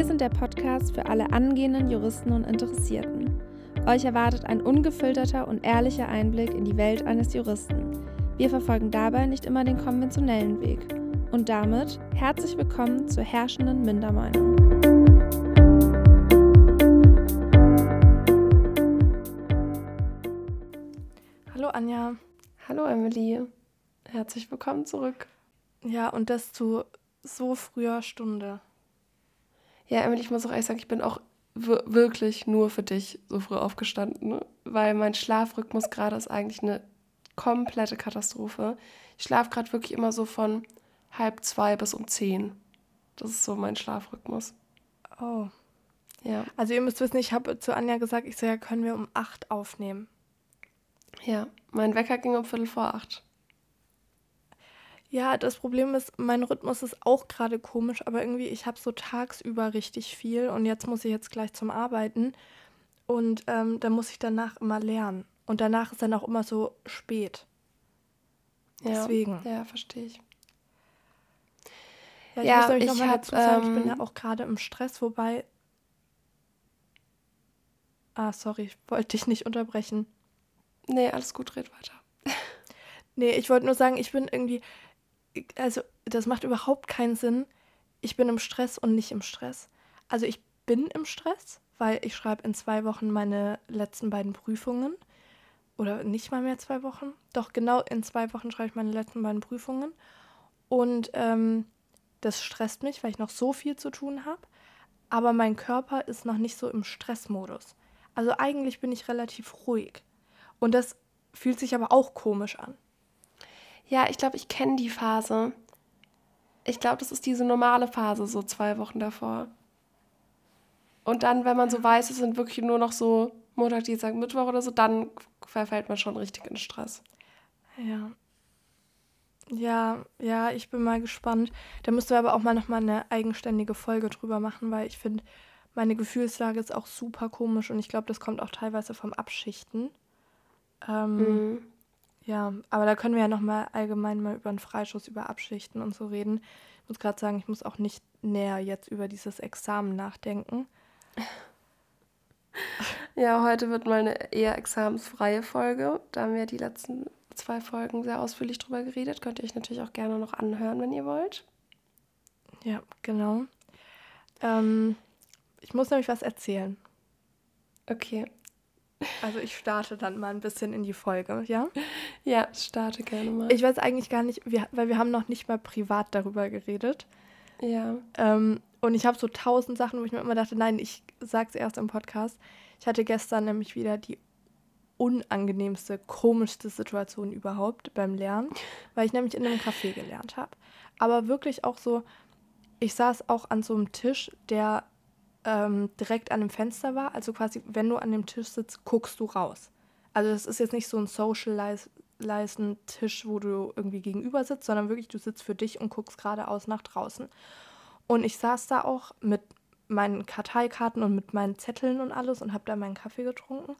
Wir sind der Podcast für alle angehenden Juristen und Interessierten. Euch erwartet ein ungefilterter und ehrlicher Einblick in die Welt eines Juristen. Wir verfolgen dabei nicht immer den konventionellen Weg. Und damit herzlich willkommen zur herrschenden Mindermeinung. Hallo Anja. Hallo Emily. Herzlich willkommen zurück. Ja, und das zu so früher Stunde. Ja, Emily, ich muss auch ehrlich sagen, ich bin auch wirklich nur für dich so früh aufgestanden, ne? weil mein Schlafrhythmus gerade ist eigentlich eine komplette Katastrophe. Ich schlafe gerade wirklich immer so von halb zwei bis um zehn. Das ist so mein Schlafrhythmus. Oh. Ja. Also ihr müsst wissen, ich habe zu Anja gesagt, ich so, ja, können wir um acht aufnehmen. Ja, mein Wecker ging um Viertel vor acht. Ja, das Problem ist, mein Rhythmus ist auch gerade komisch, aber irgendwie, ich habe so tagsüber richtig viel und jetzt muss ich jetzt gleich zum Arbeiten und ähm, dann muss ich danach immer lernen. Und danach ist dann auch immer so spät. Ja, Deswegen. Ja, verstehe ich. Ja, ich ja, muss nämlich nochmal dazu sagen, ähm, ich bin ja ähm, auch gerade im Stress, wobei. Ah, sorry, ich wollte dich nicht unterbrechen. Nee, alles gut, red weiter. nee, ich wollte nur sagen, ich bin irgendwie also das macht überhaupt keinen Sinn. Ich bin im Stress und nicht im Stress. Also ich bin im Stress, weil ich schreibe in zwei Wochen meine letzten beiden Prüfungen. Oder nicht mal mehr zwei Wochen. Doch genau in zwei Wochen schreibe ich meine letzten beiden Prüfungen. Und ähm, das stresst mich, weil ich noch so viel zu tun habe. Aber mein Körper ist noch nicht so im Stressmodus. Also eigentlich bin ich relativ ruhig. Und das fühlt sich aber auch komisch an. Ja, ich glaube, ich kenne die Phase. Ich glaube, das ist diese normale Phase, so zwei Wochen davor. Und dann, wenn man so weiß, es sind wirklich nur noch so Montag, Dienstag, Mittwoch oder so, dann verfällt man schon richtig in Stress. Ja. Ja, ja, ich bin mal gespannt. Da müssten wir aber auch mal nochmal eine eigenständige Folge drüber machen, weil ich finde, meine Gefühlslage ist auch super komisch und ich glaube, das kommt auch teilweise vom Abschichten. Ähm, mhm. Ja, aber da können wir ja nochmal allgemein mal über einen Freischuss, über Abschichten und so reden. Ich muss gerade sagen, ich muss auch nicht näher jetzt über dieses Examen nachdenken. Ja, heute wird mal eine eher examensfreie Folge. Da haben wir die letzten zwei Folgen sehr ausführlich drüber geredet. Könnt ihr euch natürlich auch gerne noch anhören, wenn ihr wollt. Ja, genau. Ähm, ich muss nämlich was erzählen. Okay. Also ich starte dann mal ein bisschen in die Folge, ja? Ja, starte gerne mal. Ich weiß eigentlich gar nicht, weil wir haben noch nicht mal privat darüber geredet. Ja. Ähm, und ich habe so tausend Sachen, wo ich mir immer dachte, nein, ich sag's erst im Podcast. Ich hatte gestern nämlich wieder die unangenehmste, komischste Situation überhaupt beim Lernen, weil ich nämlich in einem Café gelernt habe. Aber wirklich auch so, ich saß auch an so einem Tisch, der ähm, direkt an dem Fenster war. Also quasi, wenn du an dem Tisch sitzt, guckst du raus. Also das ist jetzt nicht so ein socializen Tisch, wo du irgendwie gegenüber sitzt, sondern wirklich, du sitzt für dich und guckst geradeaus nach draußen. Und ich saß da auch mit meinen Karteikarten und mit meinen Zetteln und alles und habe da meinen Kaffee getrunken.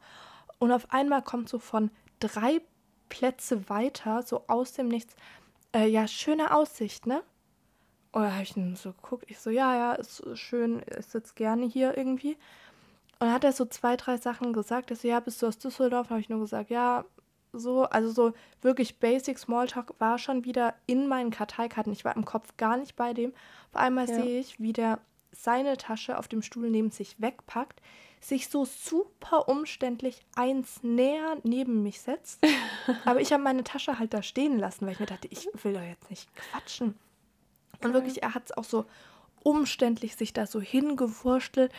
Und auf einmal kommt so von drei Plätze weiter, so aus dem Nichts, äh, ja, schöne Aussicht, ne? Und da habe ich ihn so geguckt. Ich so, ja, ja, ist schön, ich sitze gerne hier irgendwie. Und dann hat er so zwei, drei Sachen gesagt. Er so, ja, bist du aus Düsseldorf? Habe ich nur gesagt, ja, so. Also so wirklich Basic Smalltalk war schon wieder in meinen Karteikarten. Ich war im Kopf gar nicht bei dem. Auf einmal ja. sehe ich, wie der seine Tasche auf dem Stuhl neben sich wegpackt, sich so super umständlich eins näher neben mich setzt. Aber ich habe meine Tasche halt da stehen lassen, weil ich mir dachte, ich will doch jetzt nicht quatschen. Und wirklich, er hat es auch so umständlich sich da so hingewurstelt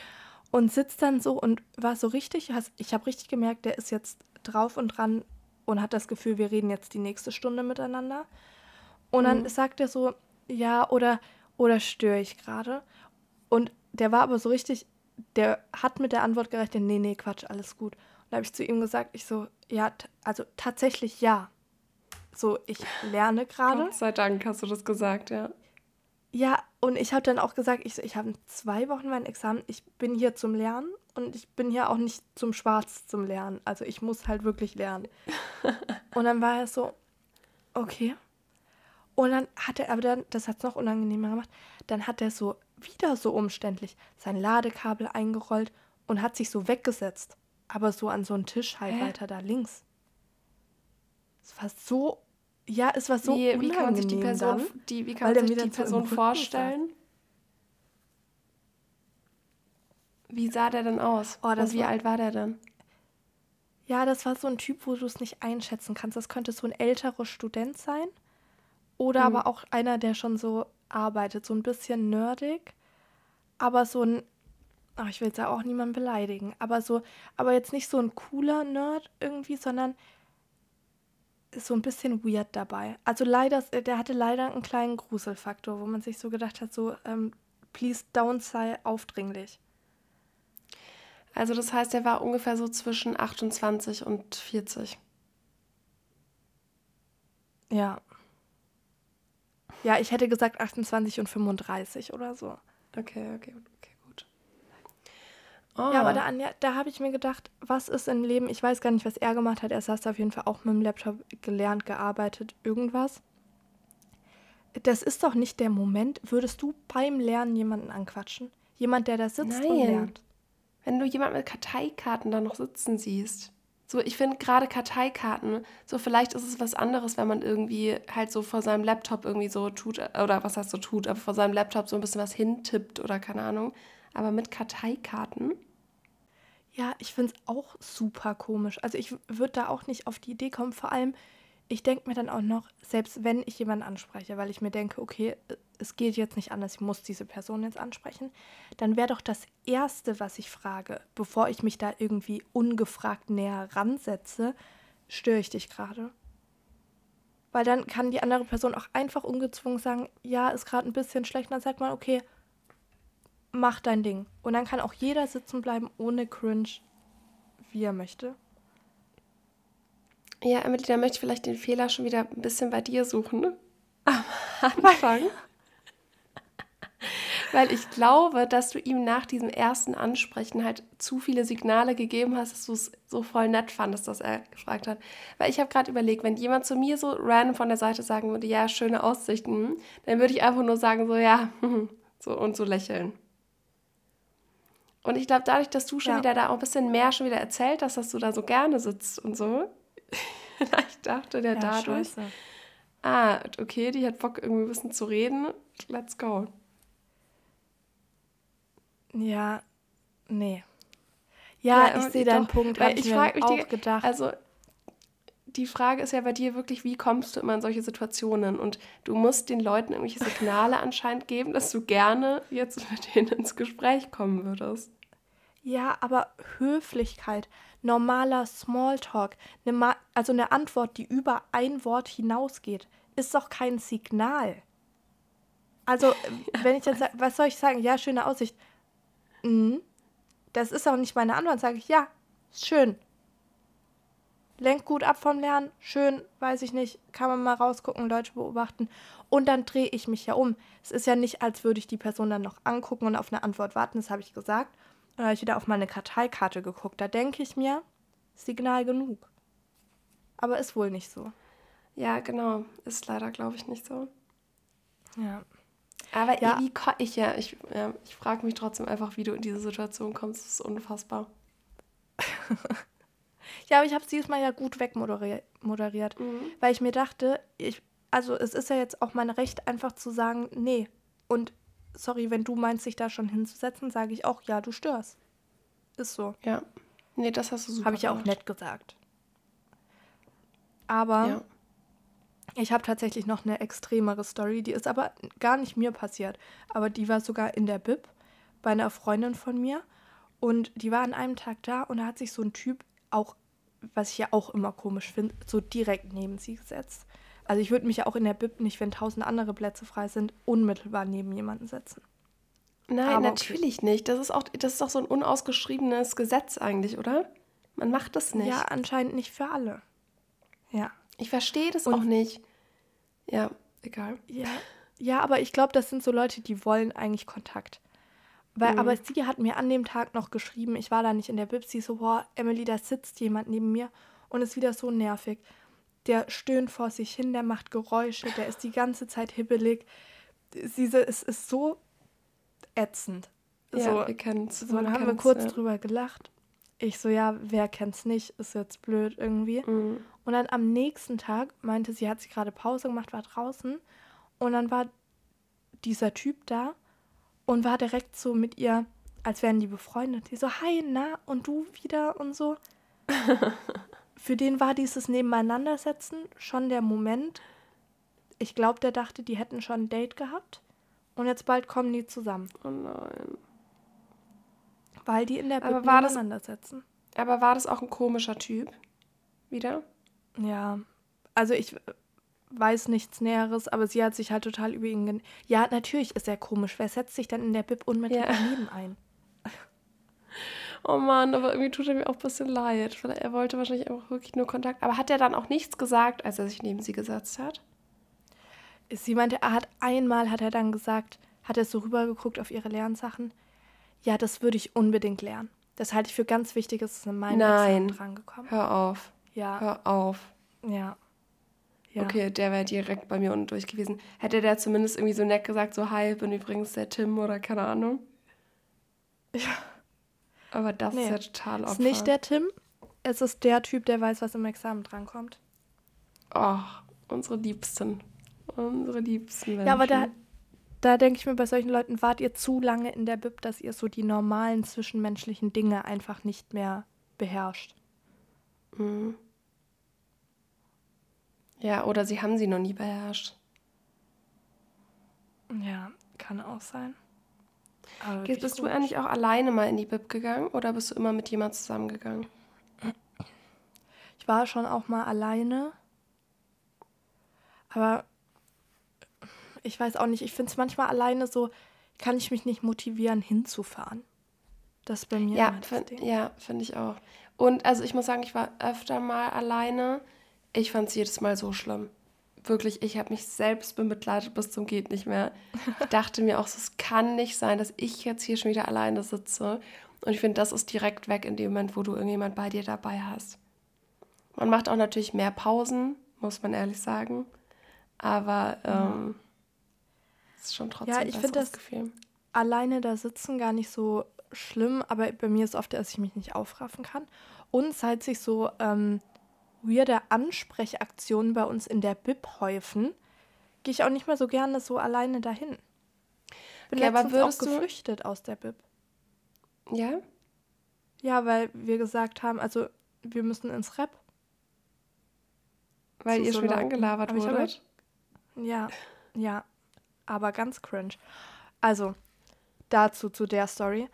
und sitzt dann so und war so richtig, ich habe richtig gemerkt, der ist jetzt drauf und dran und hat das Gefühl, wir reden jetzt die nächste Stunde miteinander. Und dann mhm. sagt er so, ja, oder, oder störe ich gerade? Und der war aber so richtig, der hat mit der Antwort gerechnet, nee, nee, Quatsch, alles gut. Und da habe ich zu ihm gesagt, ich so, ja, also tatsächlich ja. So, ich lerne gerade. Gott sei Dank hast du das gesagt, ja. Ja, und ich habe dann auch gesagt, ich, ich habe zwei Wochen mein Examen, ich bin hier zum Lernen und ich bin hier auch nicht zum Schwarz zum Lernen. Also ich muss halt wirklich lernen. und dann war er so, okay. Und dann hat er, aber dann, das hat es noch unangenehmer gemacht, dann hat er so wieder so umständlich. Sein Ladekabel eingerollt und hat sich so weggesetzt. Aber so an so einen Tisch halt Hä? weiter da links. Es war so. Ja, es war so wie, wie kann man sich die Person, dann, die, wie kann man sich die Person vorstellen? Wie sah der denn aus? Oh, Und wie war- alt war der denn? Ja, das war so ein Typ, wo du es nicht einschätzen kannst. Das könnte so ein älterer Student sein. Oder Mhm. aber auch einer, der schon so arbeitet. So ein bisschen nerdig. Aber so ein. Ach, ich will jetzt ja auch niemanden beleidigen. Aber so, aber jetzt nicht so ein cooler Nerd irgendwie, sondern ist so ein bisschen weird dabei. Also leider, der hatte leider einen kleinen Gruselfaktor, wo man sich so gedacht hat, so, ähm, please don't sei aufdringlich. Also das heißt, er war ungefähr so zwischen 28 und 40. Ja. Ja, ich hätte gesagt 28 und 35 oder so. Okay, okay, okay, gut. Ja, aber Ah. da, da habe ich mir gedacht, was ist im Leben? Ich weiß gar nicht, was er gemacht hat. Er saß da auf jeden Fall auch mit dem Laptop gelernt, gearbeitet, irgendwas. Das ist doch nicht der Moment. Würdest du beim Lernen jemanden anquatschen? Jemand, der da sitzt und Nein. lernt? Wenn du jemanden mit Karteikarten da noch sitzen siehst. So, ich finde gerade Karteikarten, so vielleicht ist es was anderes, wenn man irgendwie halt so vor seinem Laptop irgendwie so tut, oder was heißt so tut, aber vor seinem Laptop so ein bisschen was hintippt oder keine Ahnung. Aber mit Karteikarten, Ja, ich finde es auch super komisch. Also ich würde da auch nicht auf die Idee kommen. Vor allem, ich denke mir dann auch noch, selbst wenn ich jemanden anspreche, weil ich mir denke, okay, es geht jetzt nicht anders, ich muss diese Person jetzt ansprechen, dann wäre doch das Erste, was ich frage, bevor ich mich da irgendwie ungefragt näher ransetze, störe ich dich gerade? Weil dann kann die andere Person auch einfach ungezwungen sagen, ja, ist gerade ein bisschen schlecht. Und dann sagt man, okay, mach dein Ding. Und dann kann auch jeder sitzen bleiben ohne Cringe, wie er möchte. Ja, Emily, da möchte ich vielleicht den Fehler schon wieder ein bisschen bei dir suchen. Ne? Am Anfang. Weil ich glaube, dass du ihm nach diesem ersten Ansprechen halt zu viele Signale gegeben hast, dass du es so voll nett fandest, dass er gefragt hat. Weil ich habe gerade überlegt, wenn jemand zu mir so random von der Seite sagen würde, ja, schöne Aussichten, dann würde ich einfach nur sagen, so, ja, so und so lächeln. Und ich glaube, dadurch, dass du schon Ja. wieder da auch ein bisschen mehr schon wieder erzählt hast, dass du da so gerne sitzt und so, vielleicht dachte der dadurch, scheiße. ah, okay, die hat Bock, irgendwie ein bisschen zu reden, let's go. Ja, nee. Ja, Ja, ich sehe deinen Punkt, habe ich, ich mir auch die- gedacht. Also, die Frage ist ja bei dir wirklich, wie kommst du immer in solche Situationen? Und du musst den Leuten irgendwelche Signale anscheinend geben, dass du gerne jetzt mit denen ins Gespräch kommen würdest. ja, aber Höflichkeit, normaler Smalltalk, Ma also eine Antwort, die über ein Wort hinausgeht, ist doch kein Signal. Also, wenn ich dann sage, was soll ich sagen? Ja, schöne Aussicht. Mhm. Das ist auch nicht meine Antwort. Sage ich, ja, ist schön. Lenkt gut ab vom Lernen, schön, weiß ich nicht, kann man mal rausgucken, Leute beobachten. Und dann drehe ich mich ja um. Es ist ja nicht, als würde ich die Person dann noch angucken und auf eine Antwort warten, das habe ich gesagt. Dann habe ich wieder auf meine Karteikarte geguckt. Da denke ich mir, Signal genug. Aber ist wohl nicht so. Ja, genau. Ist leider, glaube ich, nicht so. Ja. Aber Ja. wie ich ja, ich, ja, ich frage mich trotzdem einfach, wie du in diese Situation kommst. Das ist unfassbar. Ja, aber ich habe es dieses Mal ja gut wegmoderiert, moderiert, weil ich mir dachte, ich, also es ist ja jetzt auch mein Recht, einfach zu sagen, nee. Und sorry, wenn du meinst, dich da schon hinzusetzen, sage ich auch, ja, du störst. Ist so. Ja. Nee, das hast du super Habe ich ja auch nett gesagt. Aber Ja. ich habe tatsächlich noch eine extremere Story, die ist aber gar nicht mir passiert. Aber die war sogar in der Bib bei einer Freundin von mir. Und die war an einem Tag da und da hat sich so ein Typ auch, was ich ja auch immer komisch finde, so direkt neben sie gesetzt. Also ich würde mich ja auch in der Bib nicht, wenn tausend andere Plätze frei sind, unmittelbar neben jemanden setzen. Nein, Aber okay. natürlich nicht. Das ist auch, das ist doch so ein unausgeschriebenes Gesetz eigentlich, oder? Man macht das nicht. Ja, anscheinend nicht für alle. Ja. Ich verstehe das Und- auch nicht. Ja, egal. Ja, ja aber ich glaube, das sind so Leute, die wollen eigentlich Kontakt. Weil, aber sie hat mir an dem Tag noch geschrieben, ich war da nicht in der Bib, sie so, boah, Emily, da sitzt jemand neben mir und ist wieder so nervig. Der stöhnt vor sich hin, der macht Geräusche, der ist die ganze Zeit hibbelig. Sie, es ist so, ätzend. Ja, so, wir kennen's. So, dann haben wir kurz ja. drüber gelacht. Ich so, ja, wer kennt's nicht? Ist jetzt blöd irgendwie. Mhm. Und dann am nächsten Tag meinte sie, hat sich gerade Pause gemacht, war draußen. Und dann war dieser Typ da und war direkt so mit ihr, als wären die befreundet. Die so, hi, na, und du wieder und so. Für den war dieses Nebeneinandersetzen schon der Moment. Ich glaube, der dachte, die hätten schon ein Date gehabt. Und jetzt bald kommen die zusammen, Oh nein. weil die in der Aber Bib war das- nebeneinandersetzen. Aber war das auch ein komischer Typ? Wieder? Ja, also ich weiß nichts Näheres, aber sie hat sich halt total über ihn... Gen ja, natürlich ist er komisch. Wer setzt sich dann in der Bib unmittelbar Ja. neben ein? Oh Mann, aber irgendwie tut er mir auch ein bisschen leid. Er wollte wahrscheinlich einfach wirklich nur Kontakt. Aber hat er dann auch nichts gesagt, als er sich neben sie gesetzt hat? Sie meinte, er hat einmal, hat er dann gesagt, hat er so rübergeguckt auf ihre Lernsachen. Ja, das würde ich unbedingt lernen. Das halte ich für ganz wichtig, es ist in meinem Nein. Examen drangekommen. Hör auf. Ja, Hör auf. ja. Ja. Okay, der wäre direkt bei mir unten durch gewesen. Hätte der zumindest irgendwie so nett gesagt, so hi, bin übrigens der Tim oder keine Ahnung. Ja. Aber das Nee. ist ja total Opfer. Ist nicht der Tim, es ist der Typ, der weiß, was im Examen drankommt. Oh, unsere Liebsten. Unsere Liebsten Menschen. Ja, aber da, da denke ich mir bei solchen Leuten, wart ihr zu lange in der Bib, dass ihr so die normalen zwischenmenschlichen Dinge einfach nicht mehr beherrscht. Mhm. Ja, oder sie haben sie noch nie beherrscht. Ja, kann auch sein. Aber bist du eigentlich auch alleine mal in die Bib gegangen oder bist du immer mit jemand zusammengegangen? Ich war schon auch mal alleine. Aber ich weiß auch nicht, ich finde es manchmal alleine so, kann ich mich nicht motivieren, hinzufahren. Das bei mir Ja, find, Ding. ja, finde ich auch. Und also ich muss sagen, ich war öfter mal alleine. Ich fand es jedes Mal so schlimm. Wirklich, ich habe mich selbst bemitleidet bis zum geht nicht mehr. Ich dachte mir auch, so, es kann nicht sein, dass ich jetzt hier schon wieder alleine sitze. Und ich finde, das ist direkt weg in dem Moment, wo du irgendjemand bei dir dabei hast. Man macht auch natürlich mehr Pausen, muss man ehrlich sagen. Aber ähm, es ist schon trotzdem Ja, ich find besseres das- Gefühl. alleine da sitzen gar nicht so schlimm, aber bei mir ist oft, dass ich mich nicht aufraffen kann. Und seit sich so ähm, weirde Ansprechaktionen bei uns in der Bib häufen, gehe ich auch nicht mehr so gerne so alleine dahin. Bin Okay, aber letztens würdest auch du- geflüchtet aus der Bib. Ja? Ja, weil wir gesagt haben, also wir müssen ins Rep. Weil Zu ihr so schon wieder angelabert Aber wurdet? Ja, ja, aber ganz cringe. Also, dazu zu der Story.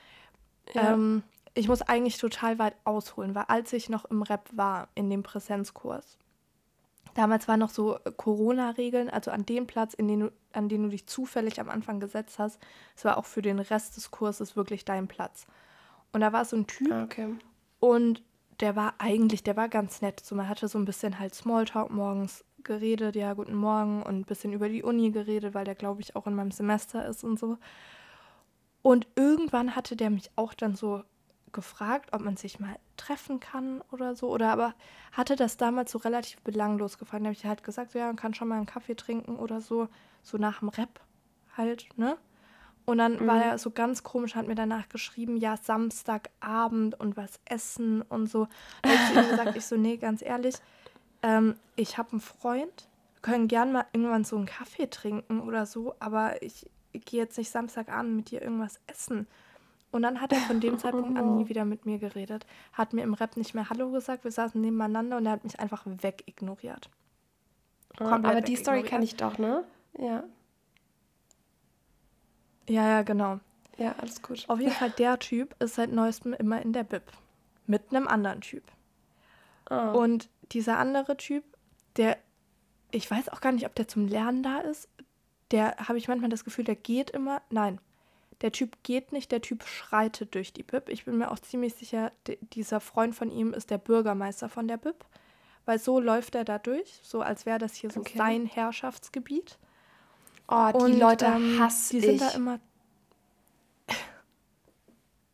Ja. Ähm, ich muss eigentlich total weit ausholen, weil als ich noch im Rep war, in dem Präsenzkurs, damals waren noch so äh, Corona-Regeln, also an dem Platz, den an den du dich zufällig am Anfang gesetzt hast, es war auch für den Rest des Kurses wirklich dein Platz. Und da war so ein Typ, Ah, okay. und der war eigentlich, der war ganz nett. So, man hatte so ein bisschen halt Smalltalk morgens geredet, ja, guten Morgen und ein bisschen über die Uni geredet, weil der, glaube ich, auch in meinem Semester ist und so. Und irgendwann hatte der mich auch dann so gefragt, ob man sich mal treffen kann oder so. Oder aber hatte das damals so relativ belanglos gefragt. Da habe ich halt gesagt, so, ja, man kann schon mal einen Kaffee trinken oder so, so nach dem Rap halt, ne? Und dann war Mhm. er so ganz komisch, hat mir danach geschrieben, ja, Samstagabend und was essen und so. Da habe ich zu ihm gesagt, ich so, nee, ganz ehrlich, ähm, ich habe einen Freund, wir können gern mal irgendwann so einen Kaffee trinken oder so, aber ich, ich gehe jetzt nicht Samstagabend mit dir irgendwas essen. Und dann hat er von dem Zeitpunkt an nie wieder mit mir geredet, hat mir im Rap nicht mehr Hallo gesagt, wir saßen nebeneinander und er hat mich einfach wegignoriert. Ah, komplett aber die Story kenne ich doch, ne? Ja. Ja, ja, genau. Ja, alles gut. Auf jeden Fall, der Typ ist seit neuestem immer in der Bib. Mit einem anderen Typ. Ah. Und dieser andere Typ, der, ich weiß auch gar nicht, ob der zum Lernen da ist, der habe ich manchmal das Gefühl, der geht immer. Nein, der Typ geht nicht, der Typ schreitet durch die Bib. Ich bin mir auch ziemlich sicher, dieser Freund von ihm ist der Bürgermeister von der Bib. Weil so läuft er da durch, so als wäre das hier so Okay. sein Herrschaftsgebiet. oh, die Und, Leute ähm, hasse Die ich. sind da immer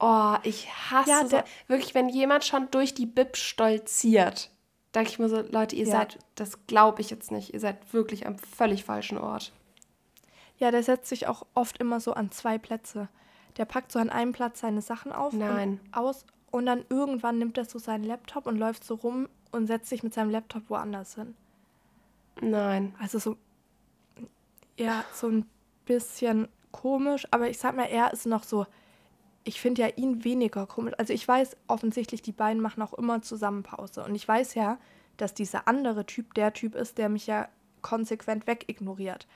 oh, ich hasse Ja, so. der- Wirklich, wenn jemand schon durch die Bib stolziert, denke ich mir so, Leute, ihr Ja. seid, das glaube ich jetzt nicht, ihr seid wirklich am völlig falschen Ort. Ja, der setzt sich auch oft immer so an zwei Plätze. Der packt so an einem Platz seine Sachen auf Nein. und aus und dann irgendwann nimmt er so seinen Laptop und läuft so rum und setzt sich mit seinem Laptop woanders hin. Nein. Also so, ja, so ein bisschen komisch, aber ich sag mal, er ist noch so, ich finde ja ihn weniger komisch. Also ich weiß offensichtlich, die beiden machen auch immer zusammen Pause. Und ich weiß ja, dass dieser andere Typ der Typ ist, der mich ja konsequent wegignoriert.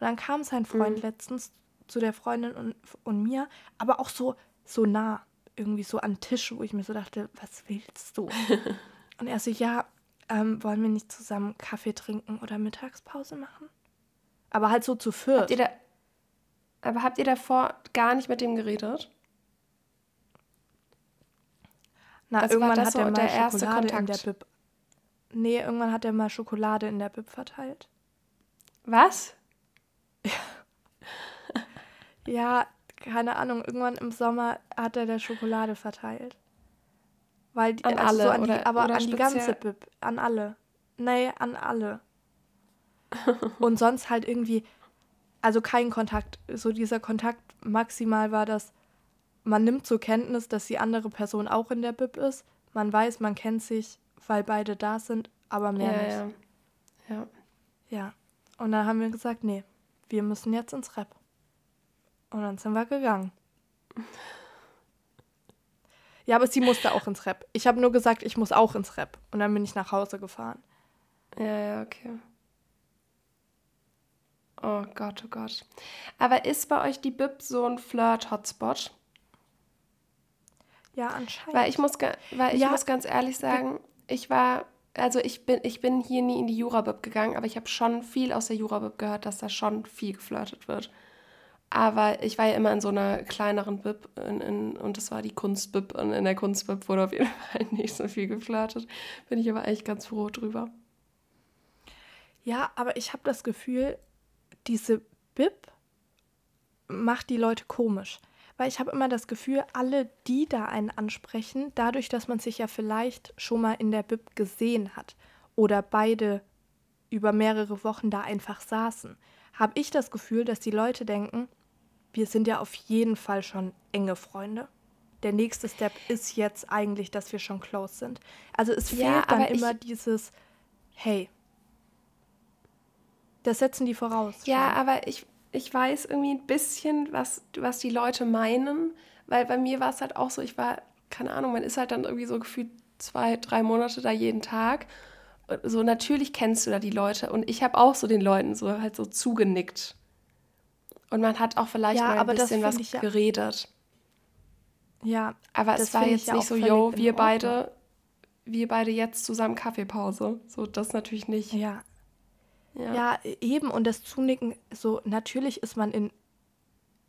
Und dann kam sein Freund Mhm. letztens zu der Freundin und, und mir, aber auch so, so nah, irgendwie so an den Tisch, wo ich mir so dachte, was willst du? und er so, ja, ähm, wollen wir nicht zusammen Kaffee trinken oder Mittagspause machen? Aber halt so zu viert. Habt da, aber habt ihr davor gar nicht mit dem geredet? Na, Also irgendwann hat so er mal der erste Schokolade in der Kontakt? Bib. Nee, irgendwann hat er mal Schokolade in der Bib verteilt. Was? Ja, keine Ahnung, irgendwann im Sommer hat er der Schokolade verteilt. Weil die, An also so alle an die, oder- aber oder an die ganze Bib, an alle. Nee, an alle. Und sonst halt irgendwie, also kein Kontakt. So dieser Kontakt maximal war das, man nimmt zur Kenntnis, dass die andere Person auch in der Bib ist. Man weiß, man kennt sich, weil beide da sind, aber mehr ja, nicht. ja. Ja. Ja. Und dann haben wir gesagt, nee, wir müssen jetzt ins Rap. Und dann sind wir gegangen. Ja, aber sie musste auch ins Rap. Ich habe nur gesagt, ich muss auch ins Rap. Und dann bin ich nach Hause gefahren. Ja, ja, okay. Oh Gott, oh Gott. Aber ist bei euch die Bib so ein Flirt-Hotspot? Ja, anscheinend. Weil ich muss, weil ich Ja. muss ganz ehrlich sagen, ich war, also ich bin, ich bin hier nie in die Jurabib gegangen, aber ich habe schon viel aus der Jurabib gehört, dass da schon viel geflirtet wird. Aber ich war ja immer in so einer kleineren Bib in, in, und das war die Kunstbib und in der Kunstbib wurde auf jeden Fall nicht so viel geflirtet. Bin ich aber eigentlich ganz froh drüber. Ja, aber ich habe das Gefühl, diese Bib macht die Leute komisch. Weil ich habe immer das Gefühl, alle, die da einen ansprechen, dadurch, dass man sich ja vielleicht schon mal in der Bib gesehen hat oder beide über mehrere Wochen da einfach saßen, habe ich das Gefühl, dass die Leute denken, wir sind ja auf jeden Fall schon enge Freunde. Der nächste Step ist jetzt eigentlich, dass wir schon close sind. Also es Ja, fehlt dann aber ich- immer dieses, hey, das setzen die voraus. Ja, schon. aber ich, ich weiß irgendwie ein bisschen, was, was die Leute meinen, weil bei mir war es halt auch so, ich war, keine Ahnung, man ist halt dann irgendwie so gefühlt zwei, drei Monate da jeden Tag. So, natürlich kennst du da die Leute und ich habe auch so den Leuten so halt so zugenickt. Und man hat auch vielleicht Ja, mal ein aber das bisschen was ich ja- geredet. ja, Aber das es war jetzt ja nicht so, yo, wir beide, wir beide jetzt zusammen Kaffeepause. So, das natürlich nicht. ja, Ja. ja, eben. Und das Zunicken, so natürlich ist man in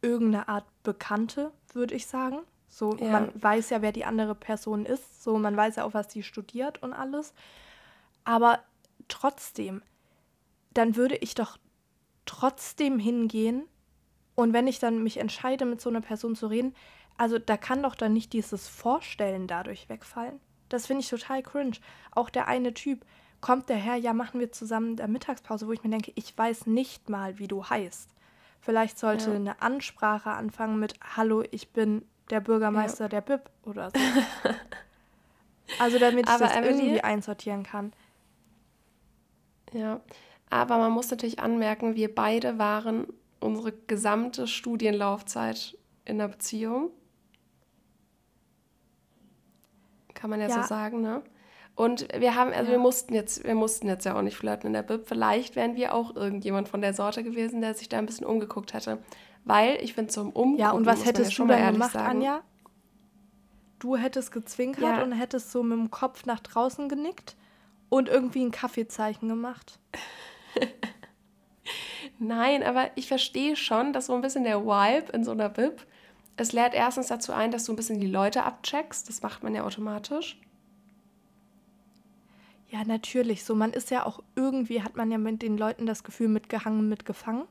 irgendeiner Art Bekannte, würde ich sagen. So, Ja. man weiß ja, wer die andere Person ist. So, man weiß ja auch, was die studiert und alles. Aber trotzdem, dann würde ich doch trotzdem hingehen. Und wenn ich dann mich entscheide, mit so einer Person zu reden, also da kann doch dann nicht dieses Vorstellen dadurch wegfallen. Das finde ich total cringe. Auch der eine Typ kommt daher, ja, machen wir zusammen der Mittagspause, wo ich mir denke, ich weiß nicht mal, wie du heißt. Vielleicht sollte Ja. eine Ansprache anfangen mit Hallo, ich bin der Bürgermeister der BIP oder so. also damit ich Aber das Emily- irgendwie einsortieren kann. Ja, aber man muss natürlich anmerken, wir beide waren unsere gesamte Studienlaufzeit in einer Beziehung. Kann man ja, Ja. so sagen, ne? Und wir haben, also Ja. wir mussten jetzt, wir mussten jetzt ja auch nicht flirten in der Bib. Vielleicht wären wir auch irgendjemand von der Sorte gewesen, der sich da ein bisschen umgeguckt hätte. Weil ich finde, zum Umgucken Ja, und was ja hättest schon du dann gemacht, sagen. Anja? Du hättest gezwinkert Ja. und hättest so mit dem Kopf nach draußen genickt und irgendwie ein Kaffeezeichen gemacht. Nein, aber ich verstehe schon, dass so ein bisschen der Vibe in so einer Bib, es lädt erstens dazu ein, dass du ein bisschen die Leute abcheckst. Das macht man ja automatisch. Ja, natürlich. So, man ist ja auch irgendwie, hat man ja mit den Leuten das Gefühl, mitgehangen, mitgefangen.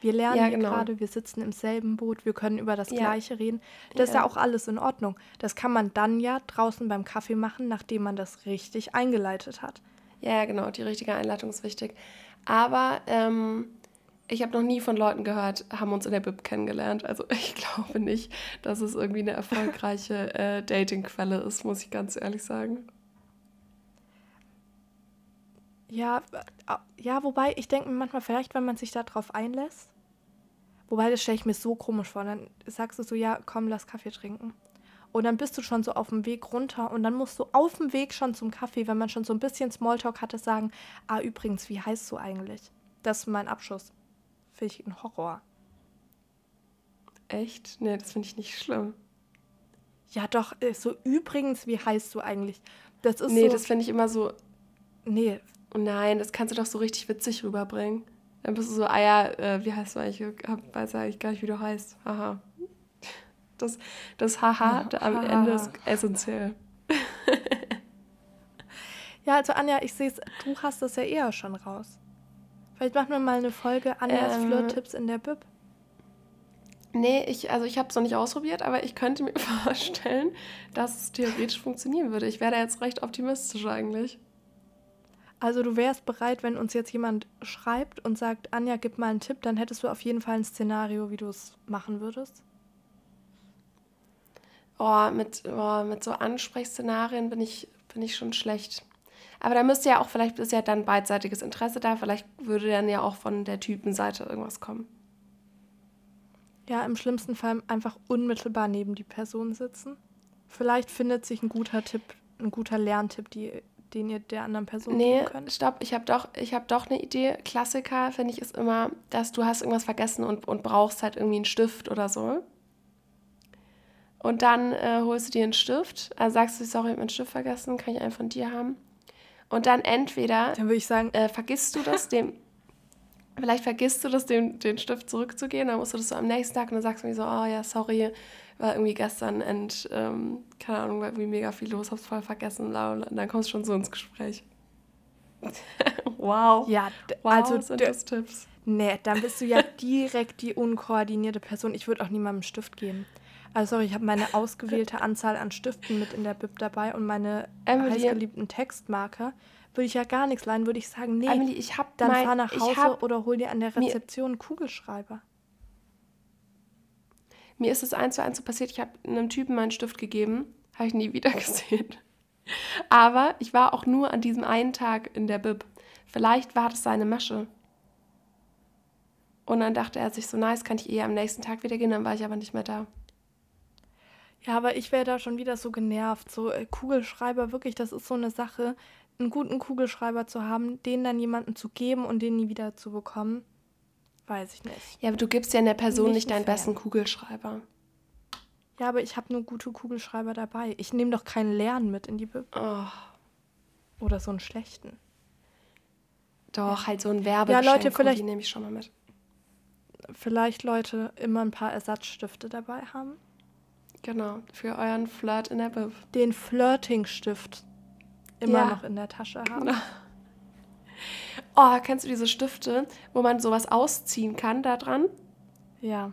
Wir lernen Ja, genau. gerade, wir sitzen im selben Boot, wir können über das Ja. Gleiche reden. Das ist ja Ja. auch alles in Ordnung. Das kann man dann ja draußen beim Kaffee machen, nachdem man das richtig eingeleitet hat. Ja, ja, genau, die richtige Einleitung ist wichtig. Aber ähm, Ich habe noch nie von Leuten gehört, haben uns in der Bib kennengelernt. Also ich glaube nicht, dass es irgendwie eine erfolgreiche äh, Datingquelle ist, muss ich ganz ehrlich sagen. Ja, äh, ja, wobei ich denke mir manchmal, vielleicht, wenn man sich darauf einlässt, wobei das stelle ich mir so komisch vor, dann sagst du so, ja, komm, lass Kaffee trinken. Und dann bist du schon so auf dem Weg runter und dann musst du auf dem Weg schon zum Kaffee, wenn man schon so ein bisschen Smalltalk hatte, sagen, ah, übrigens, wie heißt du eigentlich? Das ist mein Abschuss. Finde ich ein Horror. Echt? Nee, das finde ich nicht schlimm. Ja, doch, äh, so übrigens, wie heißt du eigentlich? Das ist nee, so, das finde ich immer so. Nee. Nein, das kannst du doch so richtig witzig rüberbringen. Dann bist du so, ah ja, äh, wie heißt du eigentlich? Ich weiß eigentlich gar nicht, wie du heißt. Aha. Das, das Haha ja, am ha. Ende ist essentiell. ja, also Anja, ich sehe es, du hast das ja eher schon raus. Vielleicht machen wir mal eine Folge Anjas ähm, Flirt-Tipps in der Bib. Nee, ich, also ich habe es noch nicht ausprobiert, aber ich könnte mir vorstellen, dass es theoretisch funktionieren würde. Ich wäre da jetzt recht optimistisch eigentlich. Also du wärst bereit, wenn uns jetzt jemand schreibt und sagt, Anja, gib mal einen Tipp, dann hättest du auf jeden Fall ein Szenario, wie du es machen würdest? Oh, mit, oh, mit so Ansprechszenarien bin ich, bin ich schon schlecht. Aber da müsste ja auch, vielleicht ist ja dann beidseitiges Interesse da, vielleicht würde dann ja auch von der Typenseite irgendwas kommen. Ja, im schlimmsten Fall einfach unmittelbar neben die Person sitzen. Vielleicht findet sich ein guter Tipp, ein guter Lerntipp, die, den ihr der anderen Person nee, geben könnt. Stopp, ich habe doch, hab doch eine Idee. Klassiker, finde ich, ist immer, dass du hast irgendwas vergessen und, und brauchst halt irgendwie einen Stift oder so. Und dann äh, holst du dir einen Stift, also sagst du, sorry, ich habe meinen Stift vergessen, kann ich einen von dir haben? Und dann entweder dann würde ich sagen, äh, vergisst du das dem, vielleicht vergisst du das, dem, den Stift zurückzugehen, dann musst du das so am nächsten Tag und dann sagst du mir so, oh ja, sorry, war irgendwie gestern und ähm, keine Ahnung, war irgendwie mega viel los, hab's voll vergessen, und dann kommst du schon so ins Gespräch. wow. Ja, wow, also sind das Tipps. Nee, dann bist du ja direkt die unkoordinierte Person. Ich würde auch niemandem einen Stift geben. Also sorry, ich habe meine ausgewählte Anzahl an Stiften mit in der Bib dabei und meine heißgeliebten Textmarker. Würde ich ja gar nichts leihen, würde ich sagen, nee, Emily, ich hab dann mein, fahr nach Hause oder hol dir an der Rezeption einen Kugelschreiber. Mir ist es eins zu eins so passiert, ich habe einem Typen meinen Stift gegeben, habe ich nie wieder gesehen. Aber ich war auch nur an diesem einen Tag in der Bib. Vielleicht war das seine Masche. Und dann dachte er sich so, nice, kann ich eher am nächsten Tag wieder gehen, dann war ich aber nicht mehr da. Ja, aber ich wäre da schon wieder so genervt. So äh, Kugelschreiber, wirklich, das ist so eine Sache, einen guten Kugelschreiber zu haben, den dann jemandem zu geben und den nie wieder zu bekommen. Weiß ich nicht. Ja, aber du gibst ja in der Person nicht, nicht deinen besten Kugelschreiber. Ja, aber ich habe nur gute Kugelschreiber dabei. Ich nehme doch keinen Lernen mit in die Bib. Oh. Oder so einen schlechten. Doch, halt so ein Werbegeschenk. Ja, Leute, vielleicht nehme ich schon mal mit. Vielleicht Leute immer ein paar Ersatzstifte dabei haben. Genau, für euren Flirt in der Bib. Den Flirting-Stift immer ja. noch in der Tasche haben. Oh, kennst du diese Stifte, wo man sowas ausziehen kann da dran? Ja.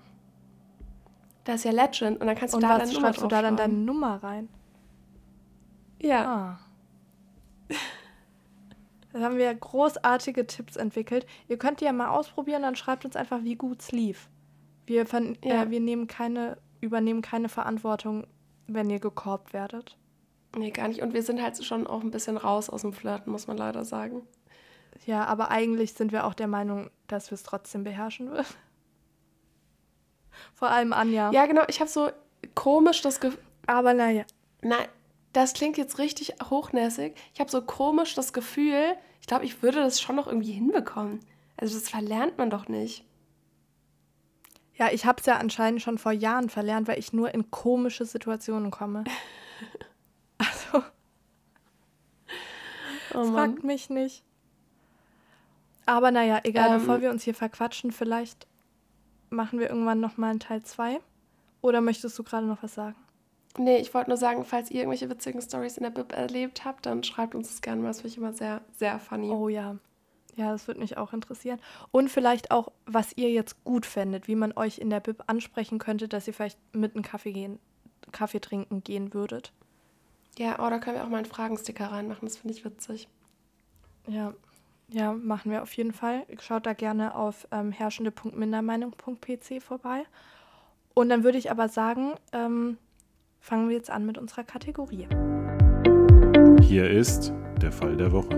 Da ist ja Legend und dann kannst du und da was schreibst du da dann deine Nummer rein? Ja. Ah. Da haben wir großartige Tipps entwickelt. Ihr könnt die ja mal ausprobieren, dann schreibt uns einfach, wie gut es lief. Wir, ja. äh, wir nehmen keine übernehmen keine Verantwortung, wenn ihr gekorbt werdet. Nee, gar nicht. Und wir sind halt schon auch ein bisschen raus aus dem Flirten, muss man leider sagen. Ja, aber eigentlich sind wir auch der Meinung, dass wir es trotzdem beherrschen würden. Vor allem Anja. Ja, genau. Ich habe so komisch das Gefühl. Aber naja. Nein, das klingt jetzt richtig hochnäsig. Ich habe so komisch das Gefühl, ich glaube, ich würde das schon noch irgendwie hinbekommen. Also das verlernt man doch nicht. Ja, ich habe es ja anscheinend schon vor Jahren verlernt, weil ich nur in komische Situationen komme. also. Oh fragt mich nicht. Aber naja, egal, ähm, bevor wir uns hier verquatschen, vielleicht machen wir irgendwann nochmal einen Teil 2. Oder möchtest du gerade noch was sagen? Nee, ich wollte nur sagen, falls ihr irgendwelche witzigen Stories in der Bib erlebt habt, dann schreibt uns das gerne mal. Das finde ich immer sehr, sehr funny. Oh ja. Ja, das würde mich auch interessieren. Und vielleicht auch, was ihr jetzt gut fändet, wie man euch in der Bib ansprechen könnte, dass ihr vielleicht mit einem Kaffee gehen, Kaffee trinken gehen würdet. Ja, oh, da können wir auch mal einen Fragensticker reinmachen, das finde ich witzig. Ja. Ja, machen wir auf jeden Fall. Schaut da gerne auf ähm, herrschende.mindermeinung.pc vorbei. Und dann würde ich aber sagen, ähm, fangen wir jetzt an mit unserer Kategorie. Hier ist der Fall der Woche.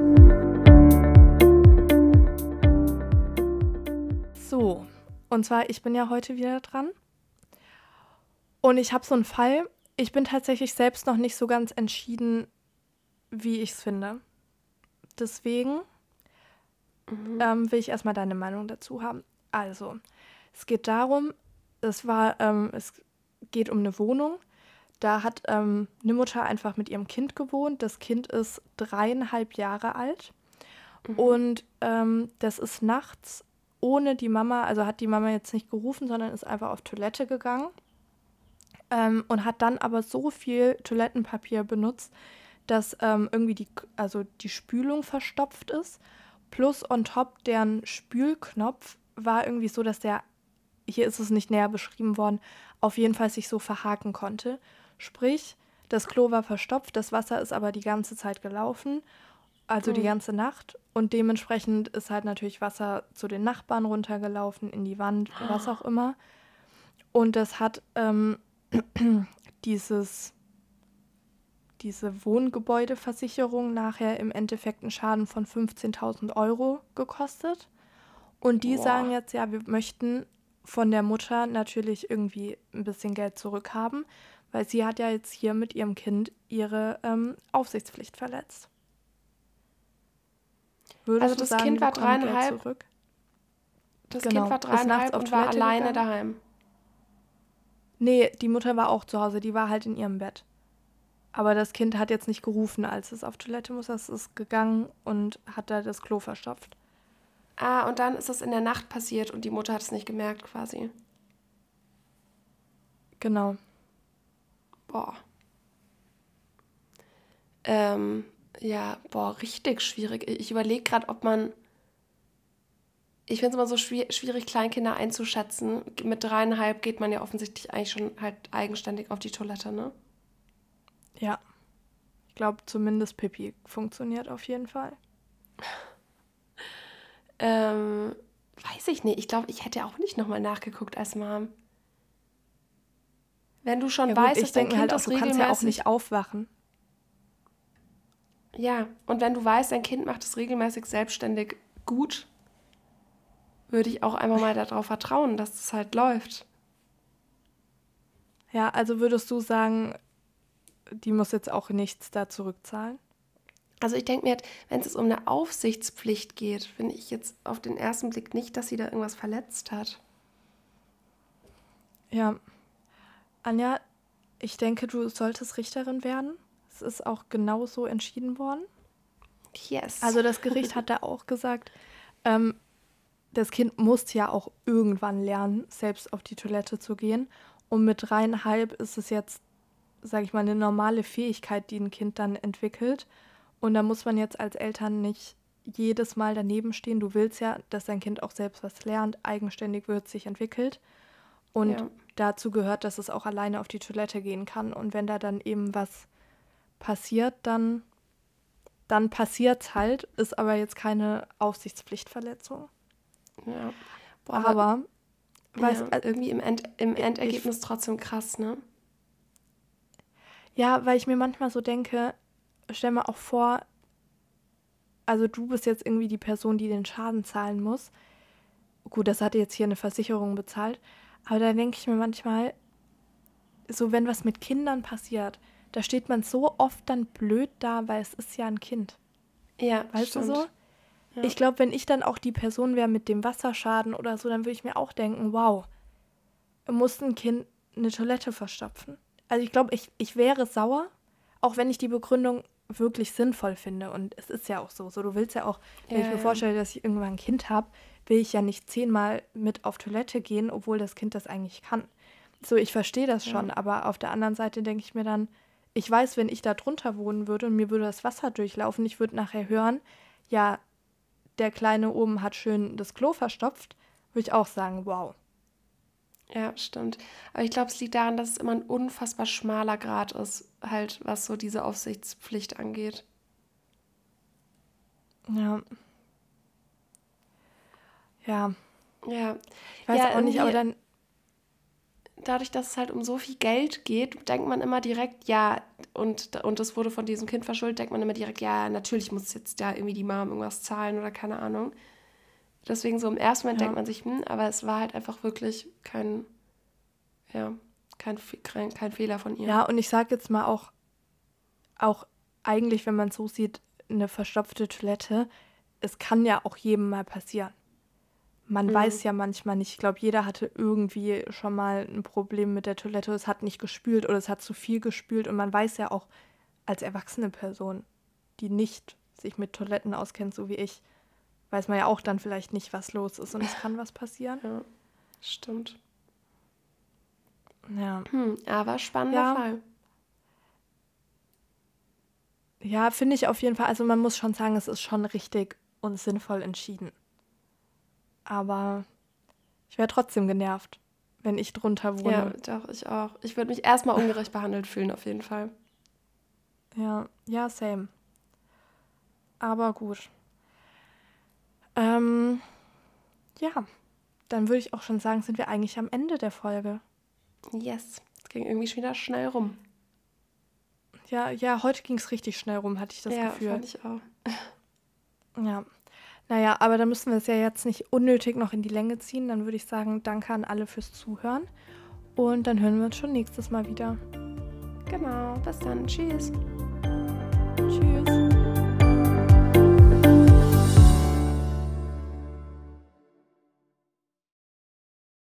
So, und zwar, ich bin ja heute wieder dran. Und ich habe so einen Fall. Ich bin tatsächlich selbst noch nicht so ganz entschieden, wie ich es finde. Deswegen mhm. ähm, will ich erstmal deine Meinung dazu haben. Also, es geht darum, es war, ähm, es geht um eine Wohnung. Da hat ähm, eine Mutter einfach mit ihrem Kind gewohnt. Das Kind ist dreieinhalb Jahre alt. Mhm. Und ähm, das ist nachts ohne die Mama, also hat die Mama jetzt nicht gerufen, sondern ist einfach auf Toilette gegangen. Ähm, und hat dann aber so viel Toilettenpapier benutzt, dass ähm, irgendwie die, also die Spülung verstopft ist. Plus on top deren Spülknopf war irgendwie so, dass der, hier ist es nicht näher beschrieben worden, auf jeden Fall sich so verhaken konnte. Sprich, das Klo war verstopft, das Wasser ist aber die ganze Zeit gelaufen, also mhm. die ganze Nacht. Und dementsprechend ist halt natürlich Wasser zu den Nachbarn runtergelaufen, in die Wand, was auch immer. Und das hat ähm, dieses, diese Wohngebäudeversicherung nachher im Endeffekt einen Schaden von 15.000 Euro gekostet. Und die Boah. sagen jetzt, ja, wir möchten von der Mutter natürlich irgendwie ein bisschen Geld zurückhaben, weil sie hat ja jetzt hier mit ihrem Kind ihre ähm, Aufsichtspflicht verletzt. Würdest also das sagen, Kind war dreieinhalb. Das genau, Kind war dreieinhalb und war alleine gegangen? daheim. Nee, die Mutter war auch zu Hause, die war halt in ihrem Bett. Aber das Kind hat jetzt nicht gerufen, als es auf Toilette muss. Es ist gegangen und hat da das Klo verstopft. Ah, und dann ist das in der Nacht passiert und die Mutter hat es nicht gemerkt quasi. Genau. Boah. Ähm, ja, boah, richtig schwierig. Ich überlege gerade, ob man. Ich finde es immer so schwierig, Kleinkinder einzuschätzen. Mit dreieinhalb geht man ja offensichtlich eigentlich schon halt eigenständig auf die Toilette, ne? Ja. Ich glaube, zumindest Pipi funktioniert auf jeden Fall. ähm, weiß ich nicht. Ich glaube, ich hätte auch nicht nochmal nachgeguckt als Mom. Wenn du schon ja, weißt, dass dein Kind halt auch, das du kannst ja auch nicht aufwachen. Ja, und wenn du weißt, dein Kind macht es regelmäßig selbstständig gut, würde ich auch einmal mal darauf vertrauen, dass es halt läuft. Ja, also würdest du sagen, die muss jetzt auch nichts da zurückzahlen? Also ich denke mir, wenn es um eine Aufsichtspflicht geht, finde ich jetzt auf den ersten Blick nicht, dass sie da irgendwas verletzt hat. Ja. Anja, ich denke, du solltest Richterin werden. Es ist auch genauso entschieden worden. Yes. Also das Gericht hat da auch gesagt, ähm, das Kind muss ja auch irgendwann lernen, selbst auf die Toilette zu gehen. Und mit dreieinhalb ist es jetzt sage ich mal, eine normale Fähigkeit, die ein Kind dann entwickelt. Und da muss man jetzt als Eltern nicht jedes Mal daneben stehen. Du willst ja, dass dein Kind auch selbst was lernt, eigenständig wird, sich entwickelt. Und ja. dazu gehört, dass es auch alleine auf die Toilette gehen kann. Und wenn da dann eben was passiert, dann, dann passiert es halt, ist aber jetzt keine Aufsichtspflichtverletzung. Ja. Boah, aber ja, weiß, irgendwie im, End, im Endergebnis ich, trotzdem krass, ne? Ja, weil ich mir manchmal so denke, stell mir auch vor, also du bist jetzt irgendwie die Person, die den Schaden zahlen muss. Gut, das hat jetzt hier eine Versicherung bezahlt, aber da denke ich mir manchmal, so wenn was mit Kindern passiert, da steht man so oft dann blöd da, weil es ist ja ein Kind. Ja, weißt stimmt. du so? Ja. Ich glaube, wenn ich dann auch die Person wäre mit dem Wasserschaden oder so, dann würde ich mir auch denken, wow, muss ein Kind eine Toilette verstopfen? Also ich glaube, ich, ich wäre sauer, auch wenn ich die Begründung wirklich sinnvoll finde. Und es ist ja auch so. So, du willst ja auch, wenn ja, ich mir ja. vorstelle, dass ich irgendwann ein Kind habe, will ich ja nicht zehnmal mit auf Toilette gehen, obwohl das Kind das eigentlich kann. So, ich verstehe das schon, ja. aber auf der anderen Seite denke ich mir dann, ich weiß, wenn ich da drunter wohnen würde und mir würde das Wasser durchlaufen, ich würde nachher hören, ja, der Kleine oben hat schön das Klo verstopft, würde ich auch sagen, wow. Ja, stimmt. Aber ich glaube, es liegt daran, dass es immer ein unfassbar schmaler Grad ist, halt, was so diese Aufsichtspflicht angeht. Ja. Ja, Ja, ich weiß Ja, auch nicht, aber dann, dadurch, dass es halt um so viel Geld geht, denkt man immer direkt, ja, und, und das wurde von diesem Kind verschuldet, denkt man immer direkt, ja, natürlich muss jetzt da irgendwie die Mom irgendwas zahlen oder keine Ahnung. Deswegen so im ersten Moment Ja. denkt man sich, hm, aber es war halt einfach wirklich kein, ja, kein, kein, kein Fehler von ihr. ja, und ich sag jetzt mal auch, auch eigentlich, wenn man es so sieht, eine verstopfte Toilette, es kann ja auch jedem mal passieren. Man Mhm. weiß ja manchmal nicht. Ich glaube, jeder hatte irgendwie schon mal ein Problem mit der Toilette. Es hat nicht gespült oder es hat zu viel gespült. Und man weiß ja auch als erwachsene Person, die nicht sich mit Toiletten auskennt, so wie ich, weiß man ja auch dann vielleicht nicht, was los ist. Und es kann was passieren. Ja, stimmt. Ja. Hm, aber spannender Ja. Fall. Ja, finde ich auf jeden Fall. Also man muss schon sagen, es ist schon richtig und sinnvoll entschieden. Aber ich wäre trotzdem genervt, wenn ich drunter Ja, wohne. doch, ich auch. Ich würde mich erstmal ungerecht behandelt fühlen, auf jeden Fall. Ja, ja, same. Aber gut. Ähm, ja, dann würde ich auch schon sagen, sind wir eigentlich am Ende der Folge. Yes. Es ging irgendwie schon wieder schnell rum. Ja, ja, heute ging es richtig schnell rum, hatte ich das ja, Gefühl. fand ich auch. Ja. Naja, aber da müssen wir es ja jetzt nicht unnötig noch in die Länge ziehen. Dann würde ich sagen, danke an alle fürs Zuhören. Und dann hören wir uns schon nächstes Mal wieder. Genau. Bis dann. Tschüss.